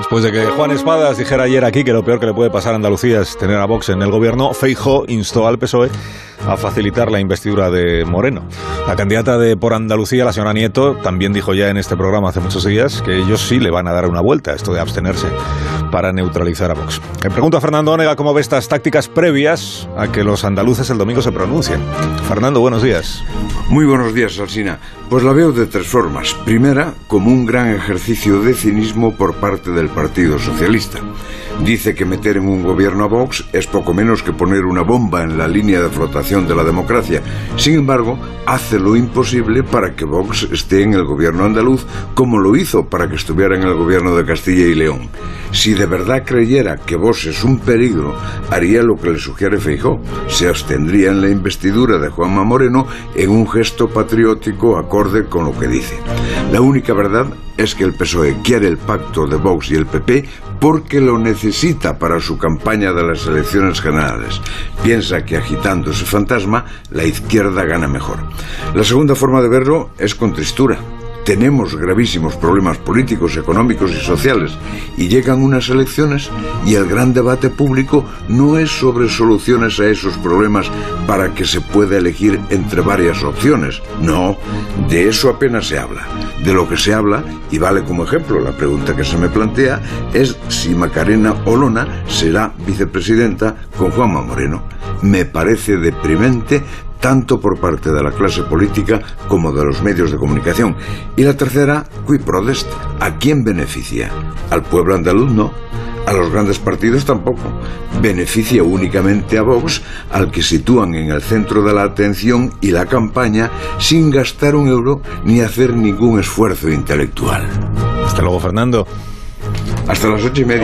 Después de que Juan Espadas dijera ayer aquí que lo peor que le puede pasar a Andalucía es tener a Vox en el gobierno, Feijó instó al PSOE a facilitar la investidura de Moreno. La candidata de por Andalucía, la señora Nieto, también dijo ya en este programa hace muchos días que ellos sí le van a dar una vuelta, esto de abstenerse, para neutralizar a Vox. Le pregunto a Fernando Onega cómo ve estas tácticas previas a que los andaluces el domingo se pronuncien. Fernando, buenos días. Muy buenos días, Alsina. Pues la veo de tres formas. Primera, como un gran ejercicio de cinismo por parte del Partido Socialista. Dice que meter en un gobierno a Vox es poco menos que poner una bomba en la línea de flotación de la democracia. Sin embargo, hace lo imposible para que Vox esté en el gobierno andaluz como lo hizo para que estuviera en el gobierno de Castilla y León. Si de verdad creyera que Vox es un peligro, haría lo que le sugiere Feijó. Se abstendría en la investidura de Juanma Moreno en un gesto patriótico acorde con lo que dice. La única verdad es que el PSOE quiere el pacto de Vox y el PP porque lo necesita para su campaña de las elecciones generales. Piensa que agitando ese fantasma, la izquierda gana mejor. La segunda forma de verlo es con tristura. Tenemos gravísimos problemas políticos, económicos y sociales y llegan unas elecciones y el gran debate público no es sobre soluciones a esos problemas para que se pueda elegir entre varias opciones. No, de eso apenas se habla. De lo que se habla, y vale como ejemplo la pregunta que se me plantea, es si Macarena Olona será vicepresidenta con Juanma Moreno. Me parece deprimente tanto por parte de la clase política como de los medios de comunicación. Y la tercera, qui prodest, ¿a quién beneficia? ¿Al pueblo andaluz no? A los grandes partidos tampoco. Beneficia únicamente a Vox, al que sitúan en el centro de la atención y la campaña sin gastar un euro ni hacer ningún esfuerzo intelectual. Hasta luego, Fernando. Hasta las ocho y media.